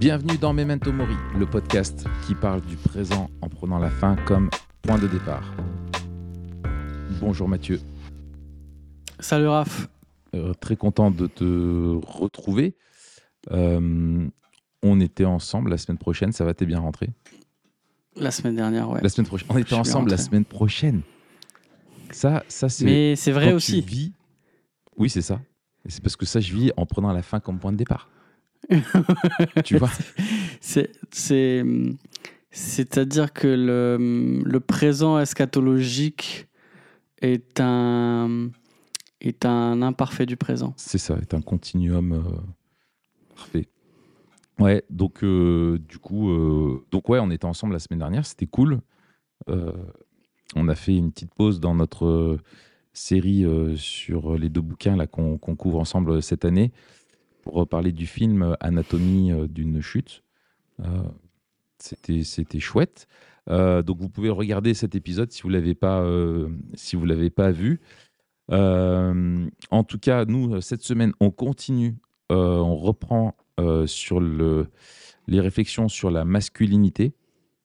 Bienvenue dans Memento Mori, le podcast qui parle du présent en prenant la fin comme point de départ. Bonjour Mathieu. Salut Raph. Euh, très content de te retrouver. Euh, on était ensemble la semaine prochaine, ça va t'es bien rentré? La semaine dernière, ouais. La semaine prochaine. On était ensemble la semaine prochaine. Ça, ça c'est. Mais c'est vrai quand aussi. Tu vis... Oui, c'est ça. Et c'est parce que ça, je vis en prenant la fin comme point de départ. Tu vois C'est, c'est, c'est-à-dire que le, le présent eschatologique est un, est un imparfait du présent. C'est ça, est un continuum euh, parfait. Ouais, donc euh, du coup, euh, donc ouais, on était ensemble la semaine dernière, c'était cool. On a fait une petite pause dans notre série sur les deux bouquins là qu'on qu'on couvre ensemble cette année pour parler du film Anatomie euh, d'une chute. Euh, c'était chouette. Euh, donc vous pouvez regarder cet épisode si vous l'avez pas si l'avez pas vu. En tout cas, nous, cette semaine, on continue, on reprend sur le, les réflexions sur la masculinité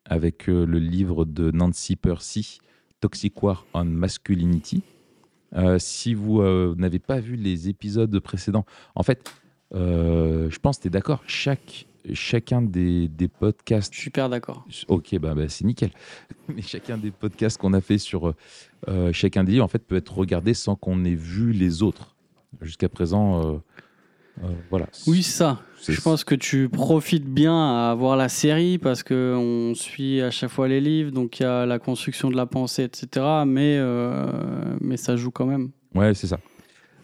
avec le livre de Nancy Percy, Toxic War on Masculinity. Si vous n'avez pas vu les épisodes précédents, en fait, euh, je pense que tu es d'accord, chaque, chacun des, des podcasts Je suis super d'accord. Ok, bah, bah, c'est nickel. Mais chacun des podcasts qu'on a fait sur euh, chacun des livres, en fait, peut être regardé sans qu'on ait vu les autres. Jusqu'à présent, euh, voilà. Oui, ça. Je pense que tu profites bien à voir la série parce que on suit à chaque fois les livres, donc il y a la construction de la pensée, etc. Mais, mais ça joue quand même. Ouais, c'est ça.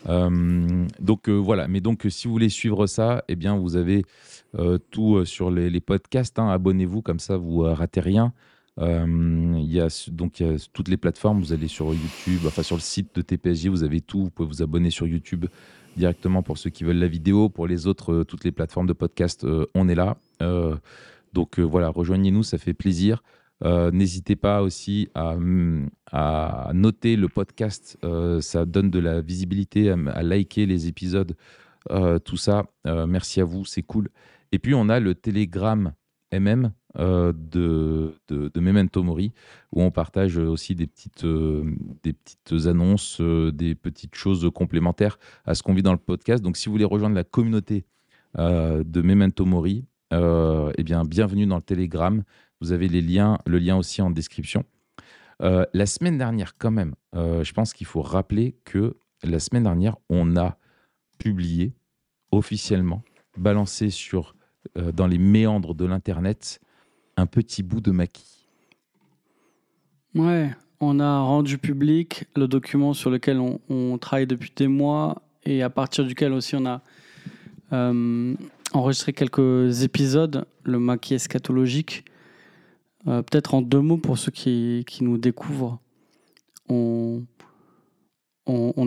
Euh, donc euh, voilà, mais donc si vous voulez suivre ça, eh bien vous avez euh, tout sur les, podcasts. hein. Abonnez-vous comme ça, vous ratez rien. Il y a donc toutes les plateformes. Vous allez sur YouTube, enfin sur le site de TPSJ, vous avez tout. Vous pouvez vous abonner sur YouTube directement pour ceux qui veulent la vidéo. Pour les autres, toutes les plateformes de podcast, on est là. Donc voilà, rejoignez-nous, ça fait plaisir. Euh, N'hésitez pas aussi à, à noter le podcast, euh, ça donne de la visibilité, à, liker les épisodes, euh, tout ça. Merci à vous, c'est cool. Et puis on a le Telegram MM de, Memento Mori, où on partage aussi des petites, annonces, des petites choses complémentaires à ce qu'on vit dans le podcast. Donc si vous voulez rejoindre la communauté de Memento Mori, eh bien bienvenue dans le Telegram. Vous avez les liens, le lien aussi en description. Euh, la semaine dernière, quand même, euh, je pense qu'il faut rappeler que la semaine dernière, on a publié officiellement, balancé sur, euh, dans les méandres de l'Internet, un petit bout de maquis. Ouais, on a rendu public le document sur lequel on, on travaille depuis des mois et à partir duquel aussi on a enregistré quelques épisodes, le maquis eschatologique. Euh, Peut-être en deux mots pour ceux qui, nous découvrent. On,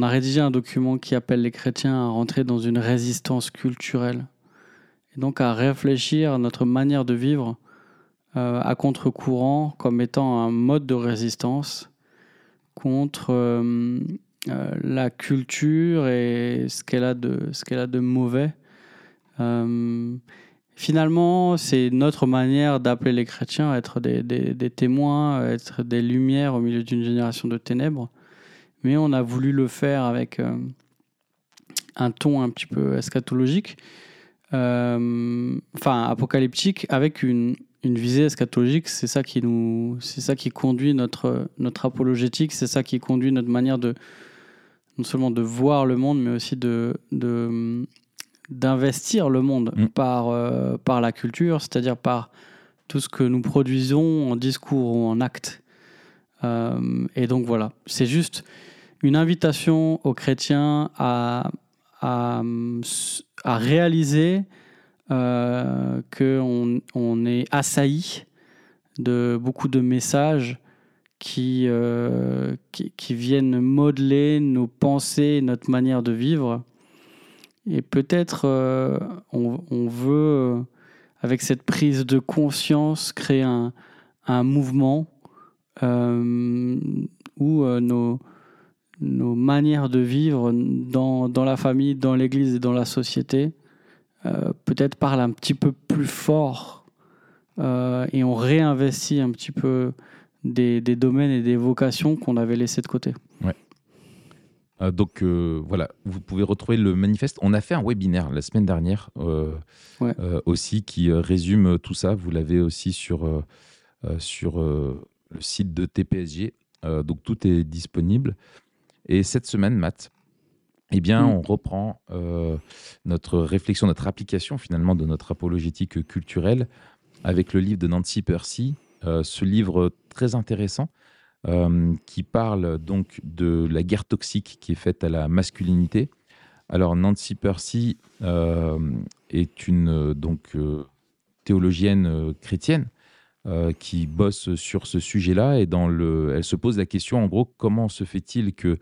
a rédigé un document qui appelle les chrétiens à rentrer dans une résistance culturelle et donc à réfléchir à notre manière de vivre euh, à contre-courant comme étant un mode de résistance contre euh, la culture et ce qu'elle a de mauvais. Finalement, c'est notre manière d'appeler les chrétiens à être des témoins, à être des lumières au milieu d'une génération de ténèbres. Mais on a voulu le faire avec euh, un ton un petit peu eschatologique, euh, enfin apocalyptique, avec une, une visée eschatologique, c'est ça qui nous, c'est ça qui conduit notre notre apologétique, c'est ça qui conduit notre manière de non seulement de voir le monde, mais aussi de de d'investir le monde Mm. par euh, par la culture, c'est-à-dire par tout ce que nous produisons en discours ou en acte. Euh, et donc voilà, c'est juste une invitation aux chrétiens à à, à réaliser euh, qu'on on est assailli de beaucoup de messages qui, qui, qui viennent modeler nos pensées, notre manière de vivre. Et peut-être euh, on, veut, euh, avec cette prise de conscience, créer un, mouvement euh, où nos, nos manières de vivre dans, la famille, dans l'Église et dans la société peut-être parle un petit peu plus fort et on réinvestit un petit peu des, des domaines et des vocations qu'on avait laissés de côté. Euh, donc euh, voilà, vous pouvez retrouver le manifeste. On a fait un webinaire la semaine dernière euh, aussi qui résume tout ça. Vous l'avez aussi sur, sur le site de TPSG. donc tout est disponible. Et cette semaine, Matt, eh bien, mm. on reprend notre réflexion, notre application finalement de notre apologétique culturelle avec le livre de Nancy Percy. ce livre très intéressant euh, qui parle donc de la guerre toxique qui est faite à la masculinité. Alors Nancy Percy euh, est une euh, donc théologienne chrétienne qui bosse sur ce sujet-là et dans le, elle se pose la question en gros comment se fait-il que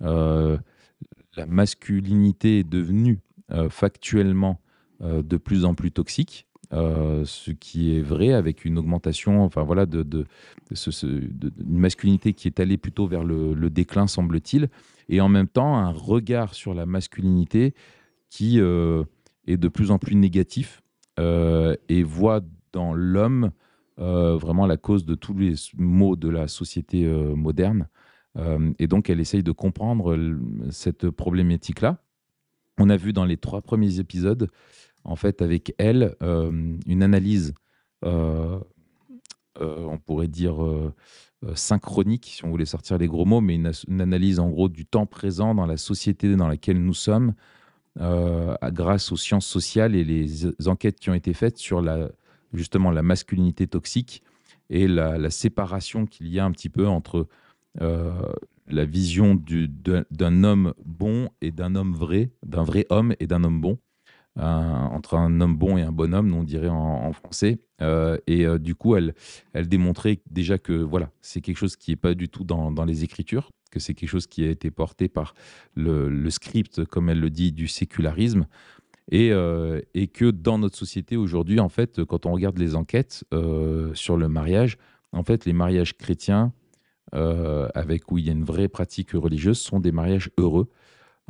la masculinité est devenue factuellement de plus en plus toxique? Euh, ce qui est vrai avec une augmentation, enfin voilà, de, de, masculinité qui est allée plutôt vers le, déclin, semble-t-il, et en même temps un regard sur la masculinité qui euh, est de plus en plus négatif euh, et voit dans l'homme vraiment la cause de tous les maux de la société moderne. et donc elle essaye de comprendre cette problématique-là. On a vu dans les trois premiers épisodes en fait, avec elle, euh, une analyse, euh, euh, on pourrait dire synchronique, si on voulait sortir les gros mots, mais une, analyse en gros du temps présent dans la société dans laquelle nous sommes, grâce aux sciences sociales et les enquêtes qui ont été faites sur la, justement la masculinité toxique et la, séparation qu'il y a un petit peu entre la vision d'un homme bon et d'un homme vrai, d'un vrai homme et d'un homme bon entre un homme bon et un bon homme, on dirait en, français. Euh, et euh, du coup, elle, démontrait déjà que voilà, c'est quelque chose qui n'est pas du tout dans, les Écritures, que c'est quelque chose qui a été porté par le, script, comme elle le dit, du sécularisme. Et, euh, et que dans notre société aujourd'hui, en fait, quand on regarde les enquêtes sur le mariage, en fait, les mariages chrétiens, avec où il y a une vraie pratique religieuse, sont des mariages heureux.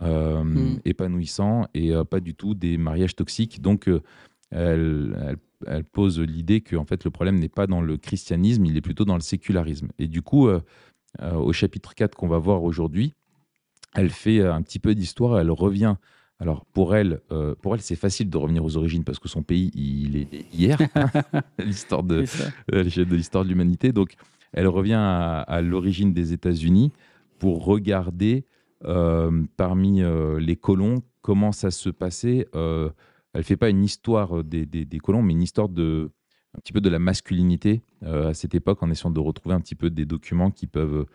Euh, mm. épanouissants et euh, pas du tout des mariages toxiques. Donc, euh, elle, elle, pose l'idée que en fait, le problème n'est pas dans le christianisme, il est plutôt dans le sécularisme. Et du coup, au chapitre 4 qu'on va voir aujourd'hui, elle fait un petit peu d'histoire, elle revient. Alors pour elle, pour elle, c'est facile de revenir aux origines parce que son pays, il est hier, l'histoire de, l'histoire de l'humanité. Donc, elle revient à, à l'origine des États-Unis pour regarder parmi euh, les colons, comment ça se passait. Euh, elle fait pas une histoire des, des, colons, mais une histoire de un petit peu de la masculinité à cette époque, en essayant de retrouver un petit peu des documents qui peuvent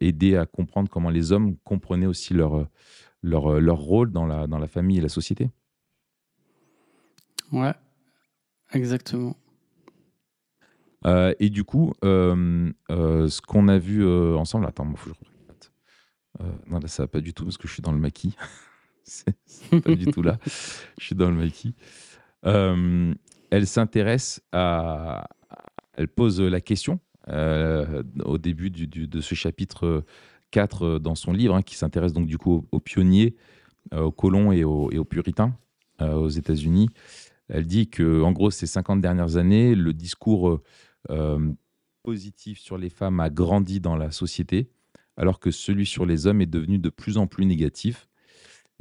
aider à comprendre comment les hommes comprenaient aussi leur, leur, leur rôle dans la, dans la famille et la société. Ouais, exactement. et du coup, ce qu'on a vu ensemble, attends, faut que je euh, non, là, ça va pas du tout parce que je suis dans le maquis. c'est pas du tout là. Je suis dans le maquis. Euh, elle s'intéresse à. Elle pose la question euh, au début de ce chapitre 4 dans son livre, hein, qui s'intéresse donc du coup aux, pionniers, aux colons et aux, et aux puritains aux États-Unis. Elle dit que, en gros, ces 50 dernières années, le discours positif sur les femmes a grandi dans la société alors que celui sur les hommes est devenu de plus en plus négatif.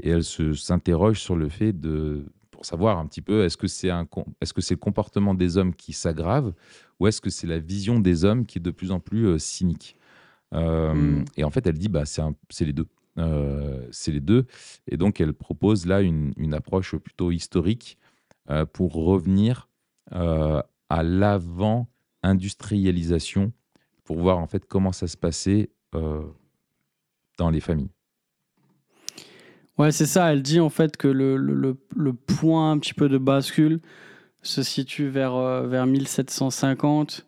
Et elle s'interroge sur le fait de, pour savoir un petit peu, est-ce que c'est est -ce c'est le comportement des hommes qui s'aggrave ou est-ce que c'est la vision des hommes qui est de plus en plus euh, cynique euh, hmm. Et en fait, elle dit, bah, c'est les deux. Euh, c'est les deux. Et donc, elle propose là une, une approche plutôt historique pour revenir à l'avant-industrialisation, pour voir en fait comment ça se passait dans les familles. Ouais, c'est ça. Elle dit en fait que le, le, le, point un petit peu de bascule se situe vers, euh, vers 1750,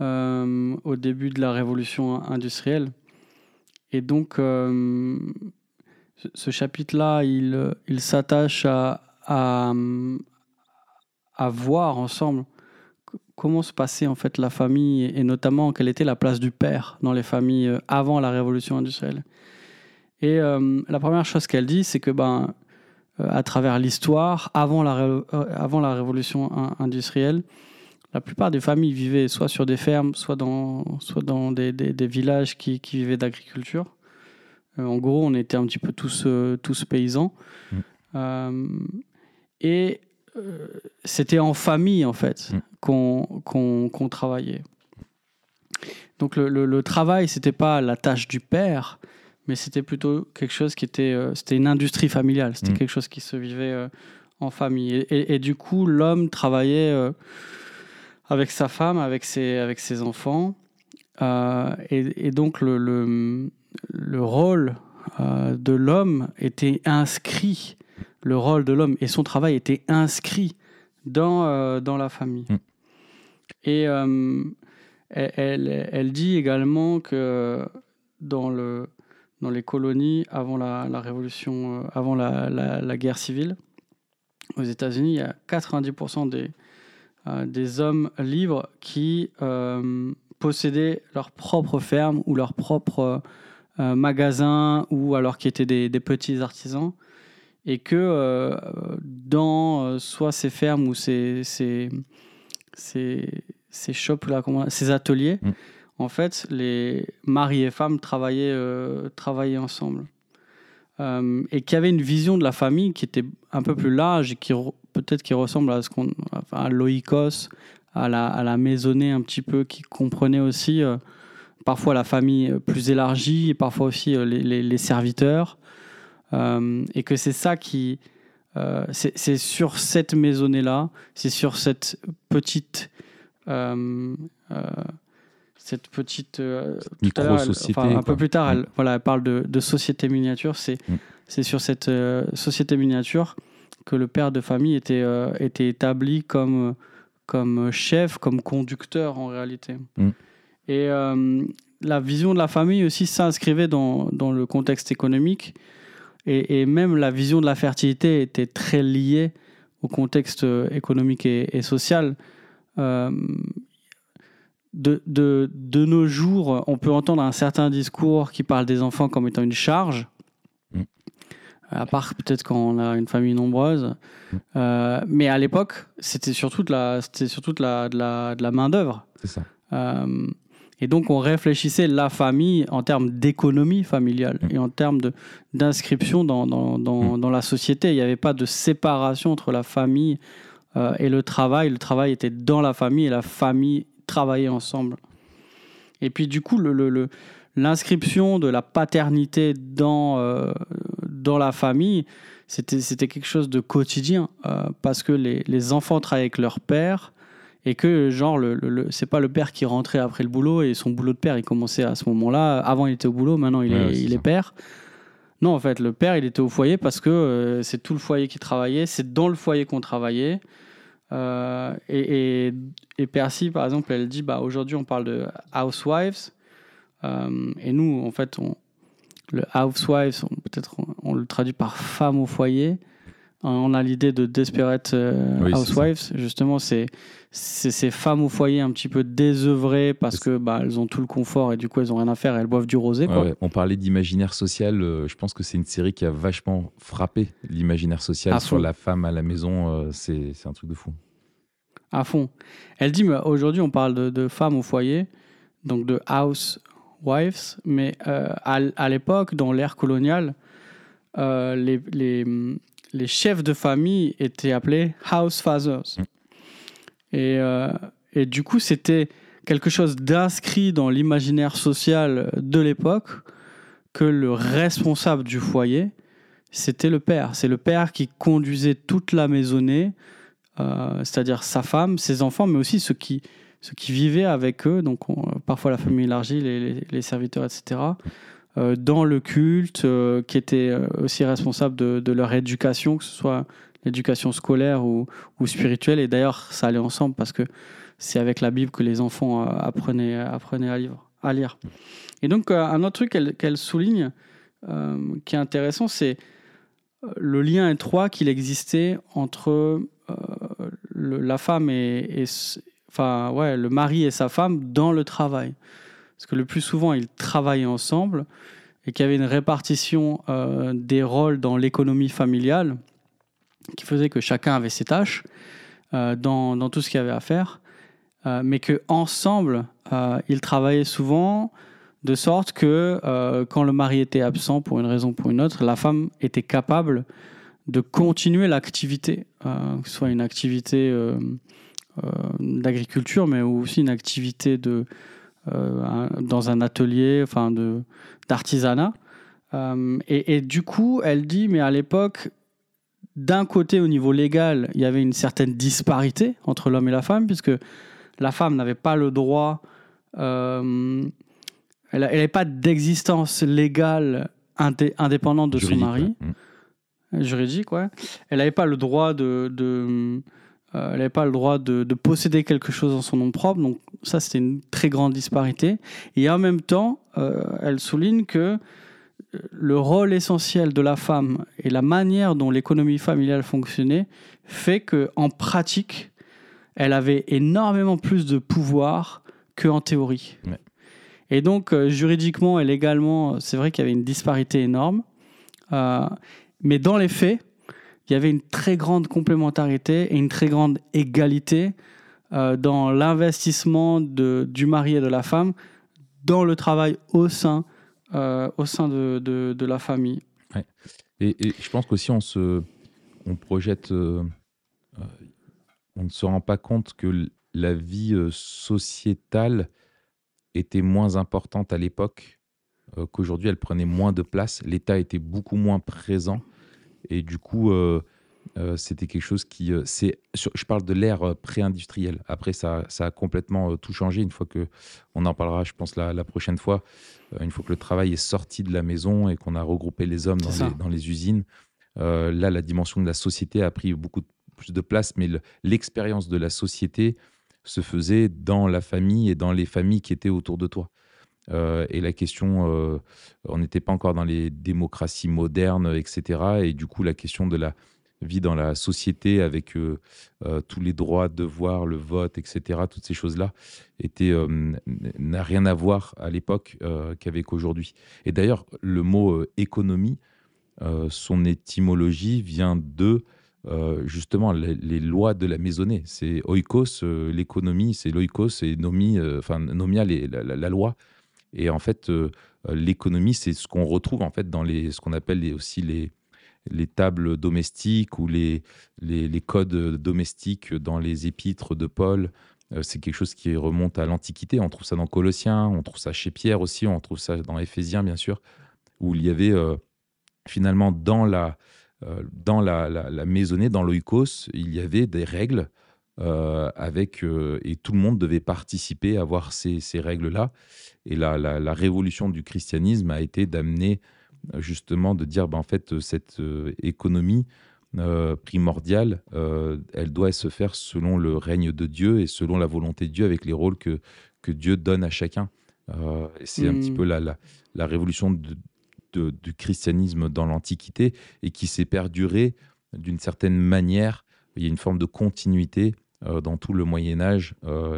euh, au début de la révolution industrielle. Et donc, ce chapitre-là, il, il s'attache à, à, à, voir ensemble comment se passait en fait la famille et notamment quelle était la place du père dans les familles euh, avant la révolution industrielle. Et euh, la première chose qu'elle dit, c'est que ben, à travers l'histoire, avant, la avant la révolution industrielle, la plupart des familles vivaient soit sur des fermes, soit dans, soit dans des, des, villages qui, qui vivaient d'agriculture. en gros, on était un petit peu tous, tous paysans. Mmh. et c'était en famille, en fait, mmh. qu'on travaillait. Donc le, le, travail, c'était pas la tâche du père, mais c'était plutôt quelque chose qui était, euh, c'était une industrie familiale, c'était mm. quelque chose qui se vivait euh, en famille. Et, du coup, l'homme travaillait euh, avec sa femme, avec ses, avec ses enfants. Et, donc le, le, le rôle de l'homme était inscrit, le rôle de l'homme et son travail était inscrit dans, dans la famille. Mm. Et elle, elle, dit également que dans, le, dans les colonies, avant la, révolution, euh, avant la, la, guerre civile, aux États-Unis, il y a 90% des, euh, des hommes libres qui euh, possédaient leur propre ferme ou leur propre magasin ou alors qui étaient des, des petits artisans et que dans soit ces fermes ou ces, ces, ces, ces shops là, ces ateliers, mm. en fait, les maris et femmes travaillaient, euh, travaillaient ensemble. Euh, et qui avaient une vision de la famille qui était un peu plus large et qui peut-être qui ressemble à ce qu'on, à l'oikos, à la, à la maisonnée un petit peu, qui comprenait aussi euh, parfois la famille plus élargie et parfois aussi les, les, serviteurs. Et que c'est ça qui, c'est sur cette maisonnée-là, c'est sur cette petite euh, euh, cette petite euh, micro-société. un peu plus tard, elle, voilà, elle parle de, de société miniature. C'est mm. sur cette société miniature que le père de famille était, était établi comme, comme chef, comme conducteur en réalité. Mm. Et la vision de la famille aussi s'inscrivait dans, dans, le contexte économique. Et, et, même la vision de la fertilité était très liée au contexte économique et, et social. Euh, de, de, de, nos jours, on peut entendre un certain discours qui parle des enfants comme étant une charge, mm. à part peut-être quand on a une famille nombreuse. Mm. Euh, mais à l'époque, c'était surtout de la, c'était surtout de la, de la, de la main-d'œuvre. C'est ça. Euh, et donc, on réfléchissait la famille en termes d'économie familiale mm. et en termes d'inscription dans, dans, dans, dans, la société. Il n'y avait pas de séparation entre la famille euh, et le travail, le travail était dans la famille et la famille travaillait ensemble. Et puis du coup, l'inscription de la paternité dans, euh, dans la famille, c'était quelque chose de quotidien euh, parce que les, les, enfants travaillaient avec leur père et que genre le, le, c'est pas le père qui rentrait après le boulot et son boulot de père il commençait à ce moment-là avant il était au boulot maintenant il est, il est père non en fait le père il était au foyer parce que c'est tout le foyer qui travaillait c'est dans le foyer qu'on travaillait euh, et, et, Percy, par exemple, elle dit bah, aujourd'hui, on parle de housewives. Euh, et nous, en fait, on, le housewives, peut-être on, le traduit par femme au foyer. On a l'idée de desperate euh, housewives. Justement, c'est ces femmes au foyer un petit peu désœuvrées parce que bah, elles ont tout le confort et du coup elles ont rien à faire. Elles boivent du rosé. On parlait d'imaginaire social. je pense que c'est une série qui a vachement frappé l'imaginaire social sur la femme à la maison. c'est un truc de fou à fond. Elle dit, aujourd'hui on parle de, femmes au foyer, donc de housewives, mais euh, à, l'époque, dans l'ère coloniale, euh, les, les, les, chefs de famille étaient appelés house fathers. Mm. Et, euh, et du coup, c'était quelque chose d'inscrit dans l'imaginaire social de l'époque que le responsable du foyer, c'était le père. C'est le père qui conduisait toute la maisonnée, euh, c'est-à-dire sa femme, ses enfants, mais aussi ceux qui, ceux qui vivaient avec eux, donc parfois la famille élargie, les, les, serviteurs, etc., euh, dans le culte, euh, qui étaient aussi responsables de, leur éducation, que ce soit l'éducation scolaire ou, spirituelle. Et d'ailleurs, ça allait ensemble parce que c'est avec la Bible que les enfants apprenaient, à, lire. Et donc, un autre truc qu'elle souligne, qui est intéressant, c'est le lien étroit qu'il existait entre euh, la femme et, enfin ouais, le mari et sa femme dans le travail. Parce que le plus souvent, ils travaillaient ensemble et qu'il y avait une répartition euh, des rôles dans l'économie familiale qui faisait que chacun avait ses tâches dans, dans, tout ce qu'il y avait à faire, mais que ensemble ils travaillaient souvent de sorte que quand le mari était absent pour une raison ou pour une autre, la femme était capable de continuer l'activité, que ce soit une activité d'agriculture, mais aussi une activité de, dans un atelier, enfin de d'artisanat. Euh, et, du coup, elle dit, mais à l'époque, d'un côté, au niveau légal, il y avait une certaine disparité entre l'homme et la femme, puisque la femme n'avait pas le droit, euh, elle n'avait pas d'existence légale indépendante de son mari. Mm. Juridique, ouais. Elle n'avait pas le droit de, de euh, elle n'avait pas le droit de, de, posséder quelque chose en son nom propre. Donc ça, c'était une très grande disparité. Et en même temps, elle souligne que le rôle essentiel de la femme et la manière dont l'économie familiale fonctionnait fait que en pratique, elle avait énormément plus de pouvoir qu'en théorie. Et donc, euh, juridiquement et légalement, c'est vrai qu'il y avait une disparité énorme. Euh, mais dans les faits, il y avait une très grande complémentarité et une très grande égalité euh, dans l'investissement du mari et de la femme dans le travail au sein euh, au sein de, de, la famille. Et, je pense qu'aussi on se on projette, euh, on ne se rend pas compte que la vie sociétale était moins importante à l'époque qu'aujourd'hui, elle prenait moins de place, l'État était beaucoup moins présent et du coup euh, c'était quelque chose qui. Euh, c'est, je parle de l'ère euh, pré-industrielle. Après, ça, ça, a complètement tout changé une fois que. On en parlera, je pense, la, la prochaine fois. une fois que le travail est sorti de la maison et qu'on a regroupé les hommes dans, les, dans les, usines. là, la dimension de la société a pris beaucoup plus de place, mais l'expérience de la société se faisait dans la famille et dans les familles qui étaient autour de toi. Et la question, on n'était pas encore dans les démocraties modernes, etc. Et du coup, la question de la, vit dans la société avec euh, euh, tous les droits, devoirs, le vote, etc., toutes ces choses-là, euh, n'a rien à voir à l'époque qu'avec aujourd'hui. Et d'ailleurs, le mot économie, son étymologie vient de justement les, lois de la maisonnée. C'est oikos, l'économie, c'est l'oikos et nomi, enfin nomia, la, loi. Et en fait, l'économie, c'est ce qu'on retrouve en fait dans les, ce qu'on appelle aussi les les tables domestiques ou les, les, codes domestiques dans les épîtres de Paul. Euh, c'est quelque chose qui remonte à l'Antiquité. On trouve ça dans Colossiens, on trouve ça chez Pierre aussi, on trouve ça dans Éphésiens, bien sûr, où il y avait euh, finalement dans la, euh, dans la, la, maisonnée, dans l'oikos, il y avait des règles avec, et tout le monde devait participer à voir ces, ces règles-là. Et la, la, révolution du christianisme a été d'amener justement de dire, ben, en fait, cette euh, économie euh, primordiale, euh, elle doit se faire selon le règne de Dieu et selon la volonté de Dieu, avec les rôles que, que Dieu donne à chacun. c'est un petit hmm. peu la, la, la révolution de, du christianisme dans l'Antiquité et qui s'est perdurée d'une certaine manière. Il y a une forme de continuité dans tout le Moyen Âge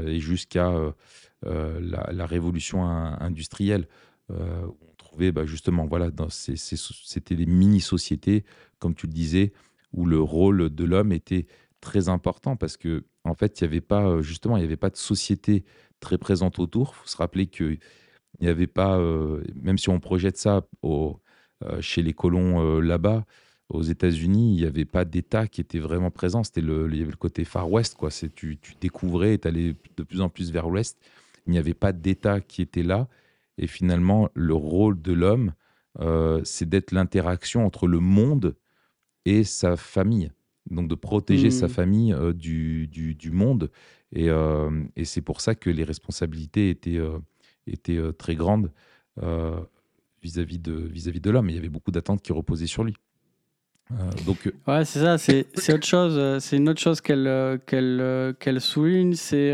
et jusqu'à la, la, révolution industrielle. Bah, justement, voilà, c'était des mini-sociétés, comme tu le disais, où le rôle de l'homme était très important parce que en fait, il n'y avait pas euh, justement, il n'y avait pas de société très présente autour. Il faut se rappeler qu'il n'y avait pas, euh, même si on projette ça euh, chez les colons là-bas, aux États-Unis, il n'y avait pas d'État qui était vraiment présent. C'était le, il y avait le côté Far West, quoi. C'est tu, tu découvrais, tu allais de plus en plus vers l'Ouest. Il n'y avait pas d'État qui était là. Et finalement, le rôle de l'homme, euh, c'est d'être l'interaction entre le monde et sa famille. Donc de protéger sa mmh. famille euh, du, du, monde. Et, euh, et c'est pour ça que les responsabilités étaient, étaient très grandes vis-à-vis de, vis-à-vis de l'homme. Il y avait beaucoup d'attentes qui reposaient sur lui. Donc, ouais, c'est ça, c'est, autre chose. C'est une autre chose qu'elle, qu'elle, qu'elle souligne, c'est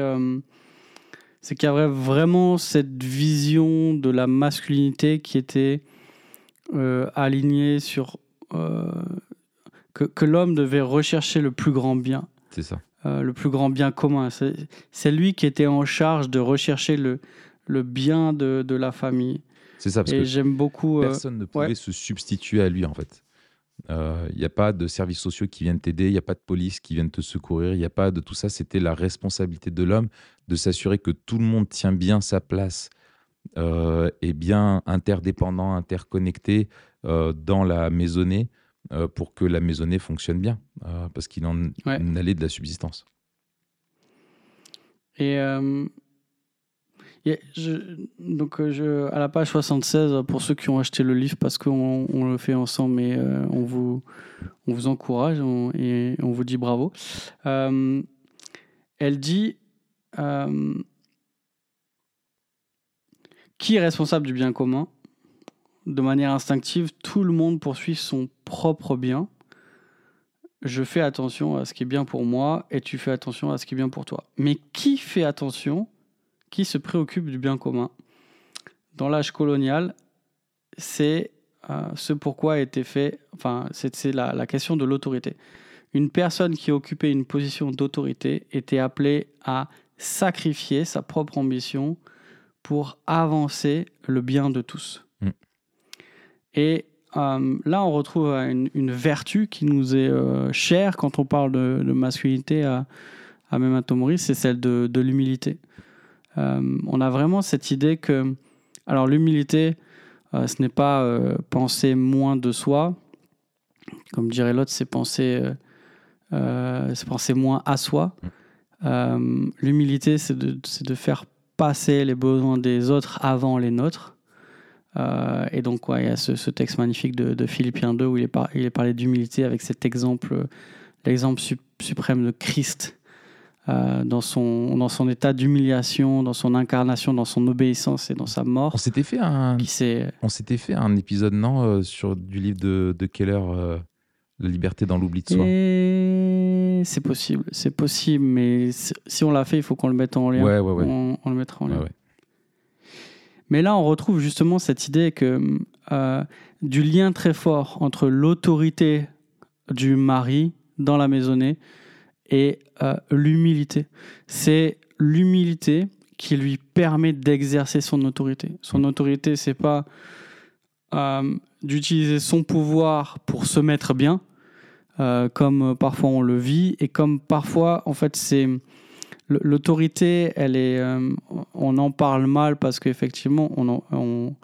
c'est qu'il y avait vraiment cette vision de la masculinité qui était euh, alignée sur euh, que, que l'homme devait rechercher le plus grand bien. C'est ça. Euh, le plus grand bien commun. C'est lui qui était en charge de rechercher le, le bien de, de la famille. C'est ça, parce Et j'aime beaucoup. Personne ne pouvait se substituer à lui, en fait. Il n'y a pas de services sociaux qui viennent t'aider, il n'y a pas de police qui viennent te secourir, il n'y a pas de tout ça. C'était la responsabilité de l'homme de s'assurer que tout le monde tient bien sa place euh, et bien interdépendant, interconnecté euh, dans la maisonnée euh, pour que la maisonnée fonctionne bien, parce qu'il en allait de la subsistance. Et donc, je, à la page 76, pour ceux qui ont acheté le livre, parce qu'on on le fait ensemble, on, vous, on vous encourage et on vous dit bravo. elle dit qui est responsable du bien commun? De manière instinctive, tout le monde poursuit son propre bien. Je fais attention à ce qui est bien pour moi et tu fais attention à ce qui est bien pour toi. Mais qui fait attention? Qui se préoccupe du bien commun Dans l'âge colonial, c'est euh, ce pourquoi a été fait, enfin, c'est la, la question de l'autorité. Une personne qui occupait une position d'autorité était appelée à sacrifier sa propre ambition pour avancer le bien de tous. Mm. Et euh, là, on retrouve une, vertu qui nous est euh, chère quand on parle de, masculinité à, à Memento Mori, c'est celle de, l'humilité. Euh, on a vraiment cette idée que, alors l'humilité, ce n'est pas penser moins de soi, comme dirait l'autre, c'est penser, penser moins à soi. Mm. l'humilité, c'est de, de faire passer les besoins des autres avant les nôtres. Euh, et donc, il y a ce, texte magnifique de, de, Philippiens 2 où il est, il est parlé d'humilité avec cet exemple, l'exemple suprême de Christ euh, dans, son, dans son état d'humiliation, dans son incarnation, dans son obéissance et dans sa mort. On s'était fait un, on s'était fait un épisode, non, euh, sur du livre de, de Keller, La liberté dans l'oubli de soi. C'est possible, c'est possible, mais si on l'a fait, il faut qu'on le mette en lien. Ouais, ouais, On, le mettra en lien. Mais là, on retrouve justement cette idée que euh, du lien très fort entre l'autorité du mari dans la maisonnée et euh, l'humilité. C'est l'humilité qui lui permet d'exercer son autorité. Son autorité, c'est pas euh, d'utiliser son pouvoir pour se mettre bien, euh, comme parfois on le vit et comme parfois en fait c'est l'autorité elle est on en parle mal parce qu'effectivement on,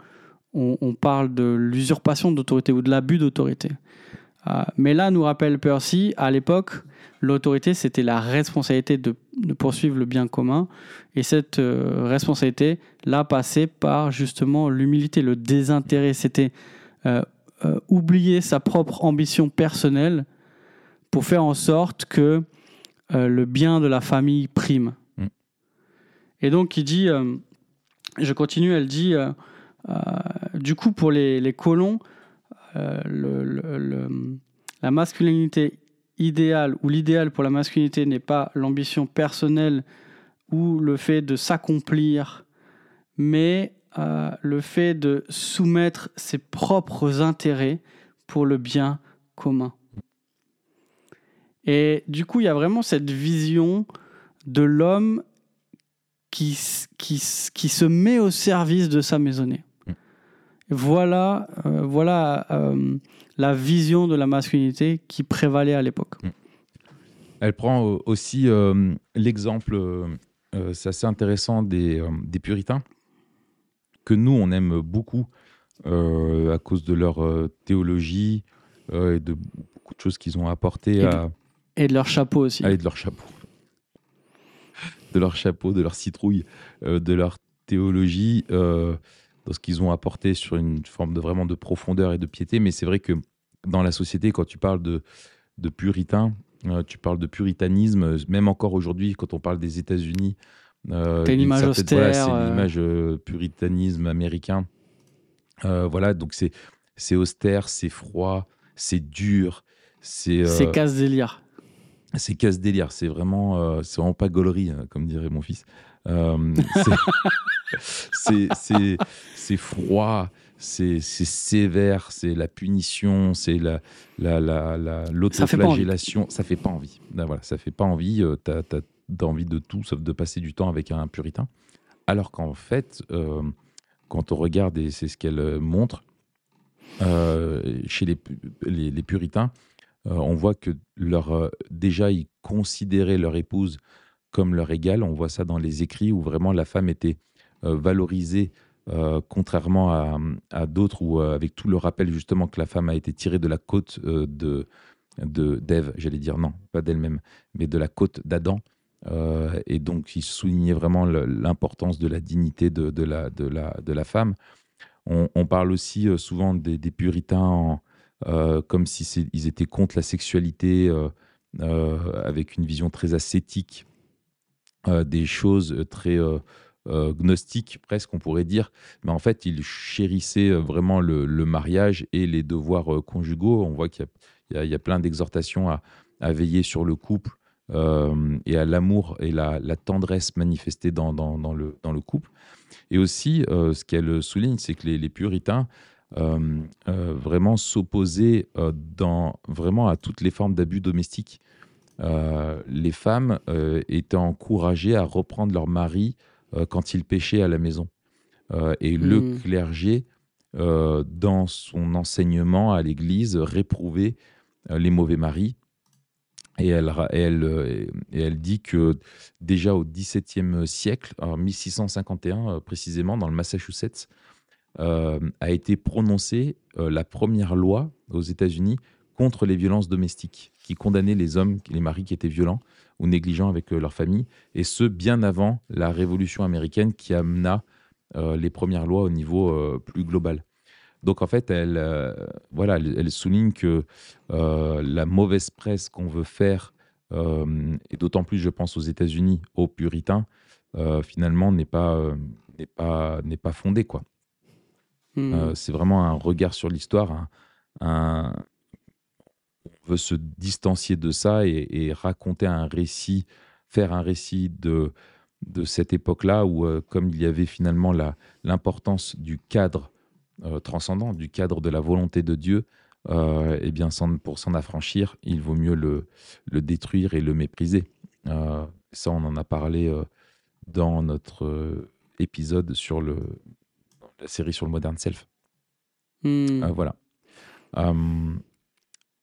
on, parle de l'usurpation d'autorité ou de l'abus d'autorité mais là nous rappelle Percy à l'époque l'autorité c'était la responsabilité de, de, poursuivre le bien commun et cette responsabilité là passait par justement l'humilité le désintérêt c'était oublier sa propre ambition personnelle pour faire en sorte que euh, le bien de la famille prime. Mm. Et donc, il dit, euh, je continue, elle dit, euh, du coup, pour les, colons, le, la masculinité idéale ou l'idéal pour la masculinité n'est pas l'ambition personnelle ou le fait de s'accomplir, mais le fait de soumettre ses propres intérêts pour le bien commun. Et du coup, il y a vraiment cette vision de l'homme qui, se met au service de sa maisonnée. Voilà, euh, voilà euh, la vision de la masculinité qui prévalait à l'époque. Mm. Elle prend aussi euh, l'exemple, c'est assez intéressant, des, des, puritains, que nous, on aime beaucoup à cause de leur théologie et de beaucoup de choses qu'ils ont apportées à et de leur chapeau aussi. Ah, et de leur chapeau. De leur chapeau, de leur citrouille, de leur théologie, dans ce qu'ils ont apporté sur une forme de vraiment de profondeur et de piété. Mais c'est vrai que dans la société, quand tu parles de, de puritain, euh, tu parles de puritanisme, même encore aujourd'hui, quand on parle des États-Unis. Euh, c'est une image puritanisme américain. voilà, donc c'est, c'est austère, c'est froid, c'est dur. C'est, c'est casse-délire. C'est casse-délire, c'est vraiment, euh, c'est vraiment pas gaulerie, hein, comme dirait mon fils. Euh, c'est froid, c'est sévère, c'est la punition, c'est la, la, la, l'autoflagellation. Ça fait pas envie. Ben voilà, ça fait pas envie. Euh, tu as, envie de tout sauf de passer du temps avec un puritain. Alors qu'en fait, quand on regarde, et c'est ce qu'elle montre, chez les, les, puritains, on voit que leur, déjà, ils considéraient leur épouse comme leur égale. On voit ça dans les écrits où vraiment la femme était valorisée euh, contrairement à, d'autres où, euh, avec tout le rappel justement que la femme a été tirée de la côte euh, de d'Ève, j'allais dire non, pas d'elle-même, mais de la côte d'Adam. et donc, il soulignait vraiment l'importance de la dignité de, de, la, de, la, de la femme. On, parle aussi souvent des, puritains comme si ils étaient contre la sexualité, avec une vision très ascétique des choses très euh, gnostique presque, on pourrait dire. Mais en fait, il chérissait euh, vraiment le, mariage et les devoirs euh, conjugaux. On voit qu'il y, y, a plein d'exhortations à, veiller sur le couple et à l'amour et la, tendresse manifestée dans, le, dans le couple. Et aussi, ce qu'elle souligne, c'est que les, puritains vraiment s'opposaient vraiment à toutes les formes d'abus domestiques. les femmes étaient encouragées à reprendre leur mari euh, quand il pêchait à la maison. Euh, et le hmm. clergé, euh, dans son enseignement à l'Église, réprouvait les mauvais maris. Et elle, elle, et elle dit que déjà au XVIIe siècle, en 1651 précisément, dans le Massachusetts, a été prononcée la première loi aux États-Unis contre les violences domestiques, qui condamnait les hommes, les maris qui étaient violents ou négligents avec euh, leur famille, et ce, bien avant la Révolution américaine qui amena euh, les premières lois au niveau euh, plus global. Donc en fait, elle, voilà, elle, souligne que la mauvaise presse qu'on veut faire, et d'autant plus, je pense, aux États-Unis, aux puritains, finalement, n'est pas, n'est pas, n'est pas fondée. Quoi. Hmm. c'est vraiment un regard sur l'histoire, un, veut se distancier de ça et, raconter un récit, faire un récit de, de cette époque-là où, euh, comme il y avait finalement l'importance du cadre euh, transcendant, du cadre de la volonté de Dieu, euh, eh bien, pour s'en affranchir, il vaut mieux le, le, détruire et le mépriser. ça, on en a parlé dans notre épisode sur le, la série sur le modern self. Hmm. voilà.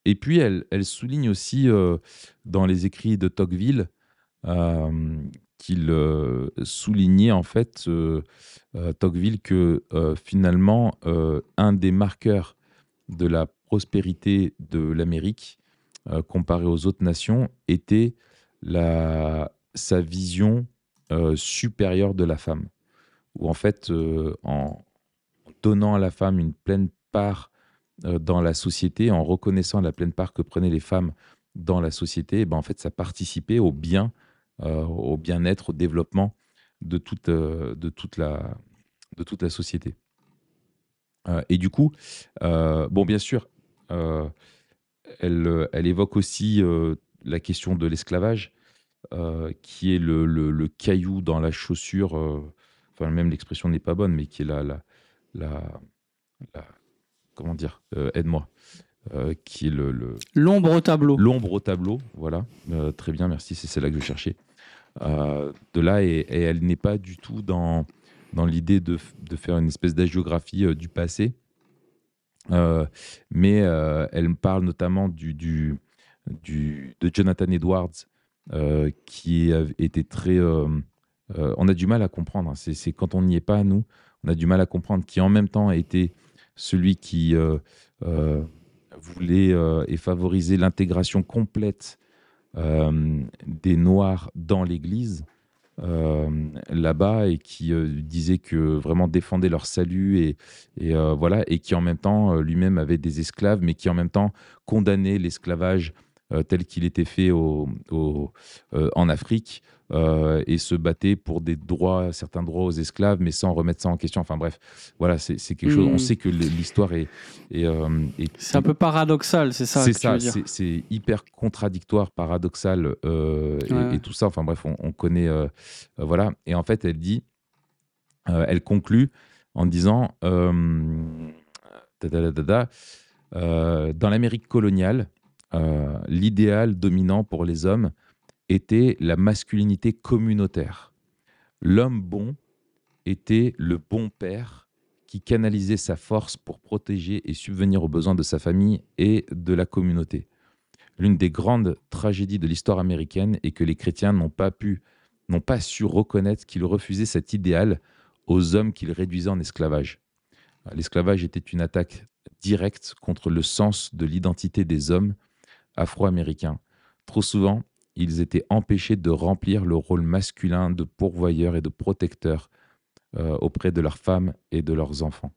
Et puis, elle, souligne aussi euh, dans les écrits de Tocqueville euh, qu'il euh, soulignait en fait, Tocqueville, que finalement, un des marqueurs de la prospérité de l'Amérique, comparé aux autres nations, était la, sa vision supérieure de la femme. Où en fait, en donnant à la femme une pleine part dans la société, en reconnaissant la pleine part que prenaient les femmes dans la société, eh ben en fait, ça participait au bien, euh, au bien-être, au développement de toute, euh, de toute, la, de toute la société. et du coup, bon, bien sûr, elle, elle, évoque aussi la question de l'esclavage, qui est le, le, caillou dans la chaussure, enfin, même l'expression n'est pas bonne, mais qui est la, la comment dire, euh, aide-moi, euh, qui est le, L'ombre au tableau. L'ombre au tableau, voilà. Euh, très bien, merci, c'est celle-là que je cherchais. de là, et, elle n'est pas du tout dans, dans l'idée de, de, faire une espèce d'agiographie du passé, mais elle parle notamment du, du, du, de Jonathan Edwards, qui était très... on a du mal à comprendre, hein. c'est quand on n'y est pas, nous, on a du mal à comprendre, qui en même temps a été celui qui euh, euh, voulait euh, et favoriser l'intégration complète des Noirs dans l'Église. là-bas et qui disait que vraiment défendait leur salut et voilà et qui en même temps lui-même avait des esclaves mais qui en même temps condamnait l'esclavage tel qu'il était fait au, en Afrique euh, et se battait pour des droits, certains droits aux esclaves, mais sans remettre ça en question. Enfin bref, voilà, c'est quelque chose. On hmm. sait que l'histoire est. Euh, c'est un peu paradoxal, c'est ça. C'est ça, c'est hyper contradictoire, paradoxal euh, et, tout ça. Enfin bref, on, connaît. voilà. Et en fait, elle dit, elle conclut en disant. dans l'Amérique coloniale, l'idéal dominant pour les hommes était la masculinité communautaire. L'homme bon était le bon père qui canalisait sa force pour protéger et subvenir aux besoins de sa famille et de la communauté. L'une des grandes tragédies de l'histoire américaine est que les chrétiens n'ont pas pu, n'ont pas su reconnaître qu'ils refusaient cet idéal aux hommes qu'ils réduisaient en esclavage. L'esclavage était une attaque directe contre le sens de l'identité des hommes afro-américains. Trop souvent, ils étaient empêchés de remplir le rôle masculin de pourvoyeur et de protecteur euh, auprès de leurs femmes et de leurs enfants.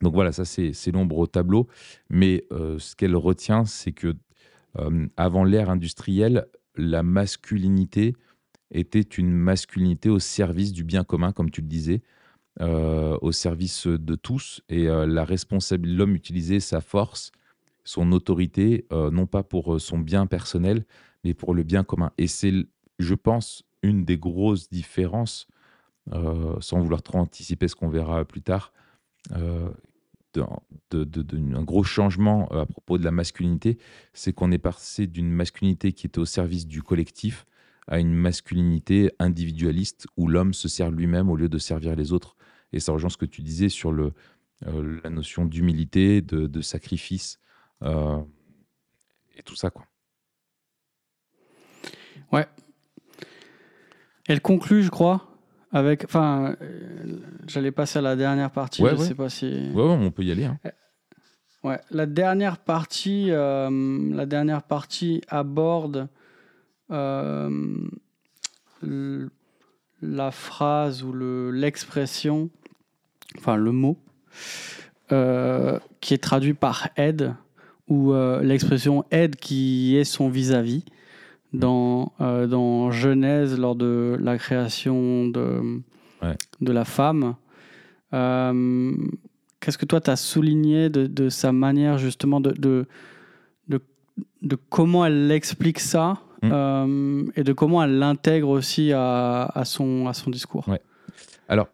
Donc voilà, ça c'est l'ombre au tableau. Mais euh, ce qu'elle retient, c'est que euh, avant l'ère industrielle, la masculinité était une masculinité au service du bien commun, comme tu le disais, au service de tous. Et la l'homme utilisait sa force, son autorité, non pas pour son bien personnel, mais pour le bien commun. Et c'est, je pense, une des grosses différences, euh, sans vouloir trop anticiper ce qu'on verra plus tard, euh, d'un gros changement euh, à propos de la masculinité, c'est qu'on est passé d'une masculinité qui était au service du collectif à une masculinité individualiste où l'homme se sert lui-même au lieu de servir les autres. Et ça rejoint ce que tu disais sur le, la notion d'humilité, de, sacrifice et tout ça. Quoi. Ouais. Elle conclut, je crois, avec. Enfin, euh, j'allais passer à la dernière partie. je sais pas si. Ouais, on peut y aller. Hein. Ouais, la dernière partie, euh, la dernière partie aborde euh, la phrase ou l'expression, enfin le mot, qui est traduit par aide, ou l'expression aide qui est son vis-à-vis. vis dans, euh, dans Genèse, lors de la création de, de la femme. Euh, qu'est-ce que toi, tu as souligné de, de, sa manière justement de, de, de, comment elle explique ça euh, et de comment elle l'intègre aussi à, à, son, à son discours? Ouais. Alors,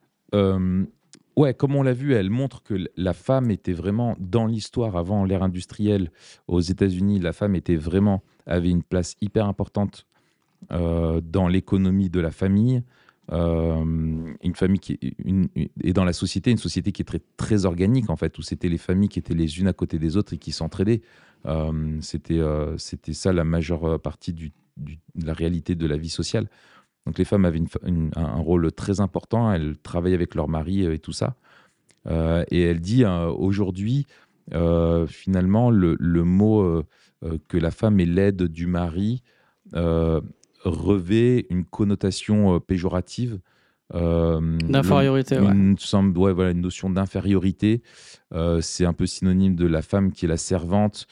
Ouais, comme on l'a vu, elle montre que la femme était vraiment dans l'histoire avant l'ère industrielle aux États-Unis. La femme était vraiment avait une place hyper importante euh, dans l'économie de la famille. Euh, une famille qui une, et dans la société, une société qui est très, très organique en fait, où c'était les familles qui étaient les unes à côté des autres et qui s'entraidaient. Euh, c'était c'était ça la majeure partie du, de la réalité de la vie sociale. Donc les femmes avaient un rôle très important, elles travaillaient avec leur mari euh, et tout ça. Euh, et elle dit euh, aujourd'hui, finalement, le, mot que la femme est l'aide du mari revêt une connotation péjorative. d'infériorité, ouais. Une, ouais, voilà, une notion d'infériorité. c'est un peu synonyme de la femme qui est la servante.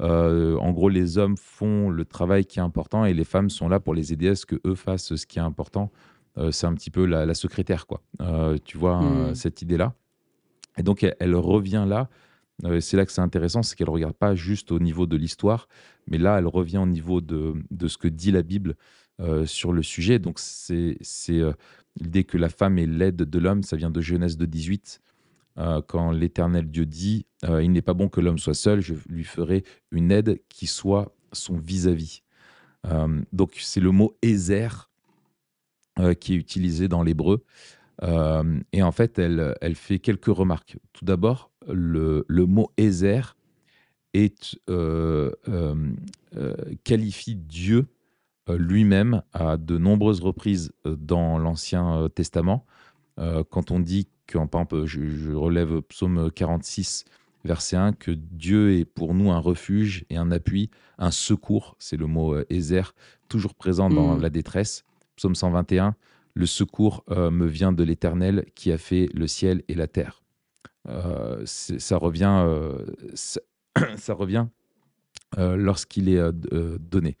Euh, en gros, les hommes font le travail qui est important et les femmes sont là pour les aider à ce que eux fassent ce qui est important. Euh, c'est un petit peu la, secrétaire, quoi. Euh, tu vois, hmm. cette idée-là. Et donc, elle, revient là. c'est là que c'est intéressant, c'est qu'elle ne regarde pas juste au niveau de l'histoire, mais là, elle revient au niveau de, de ce que dit la Bible sur le sujet. Donc, c'est l'idée que la femme est l'aide de l'homme, ça vient de Genèse de 18. Euh, quand l'Éternel Dieu dit euh, Il n'est pas bon que l'homme soit seul, je lui ferai une aide qui soit son vis-à-vis. Euh, donc, c'est le mot Ézer qui est utilisé dans l'hébreu. et en fait, elle, fait quelques remarques. Tout d'abord, le, mot Ézer qualifie Dieu lui-même à de nombreuses reprises dans l'Ancien Testament. Quand on dit quand, par exemple, je, relève psaume 46, verset 1, que Dieu est pour nous un refuge et un appui, un secours, c'est le mot euh, Ézer, toujours présent dans mm. la détresse. Psaume 121, le secours euh, me vient de l'Éternel qui a fait le ciel et la terre. Euh, ça revient, ça, revient lorsqu'il est donné.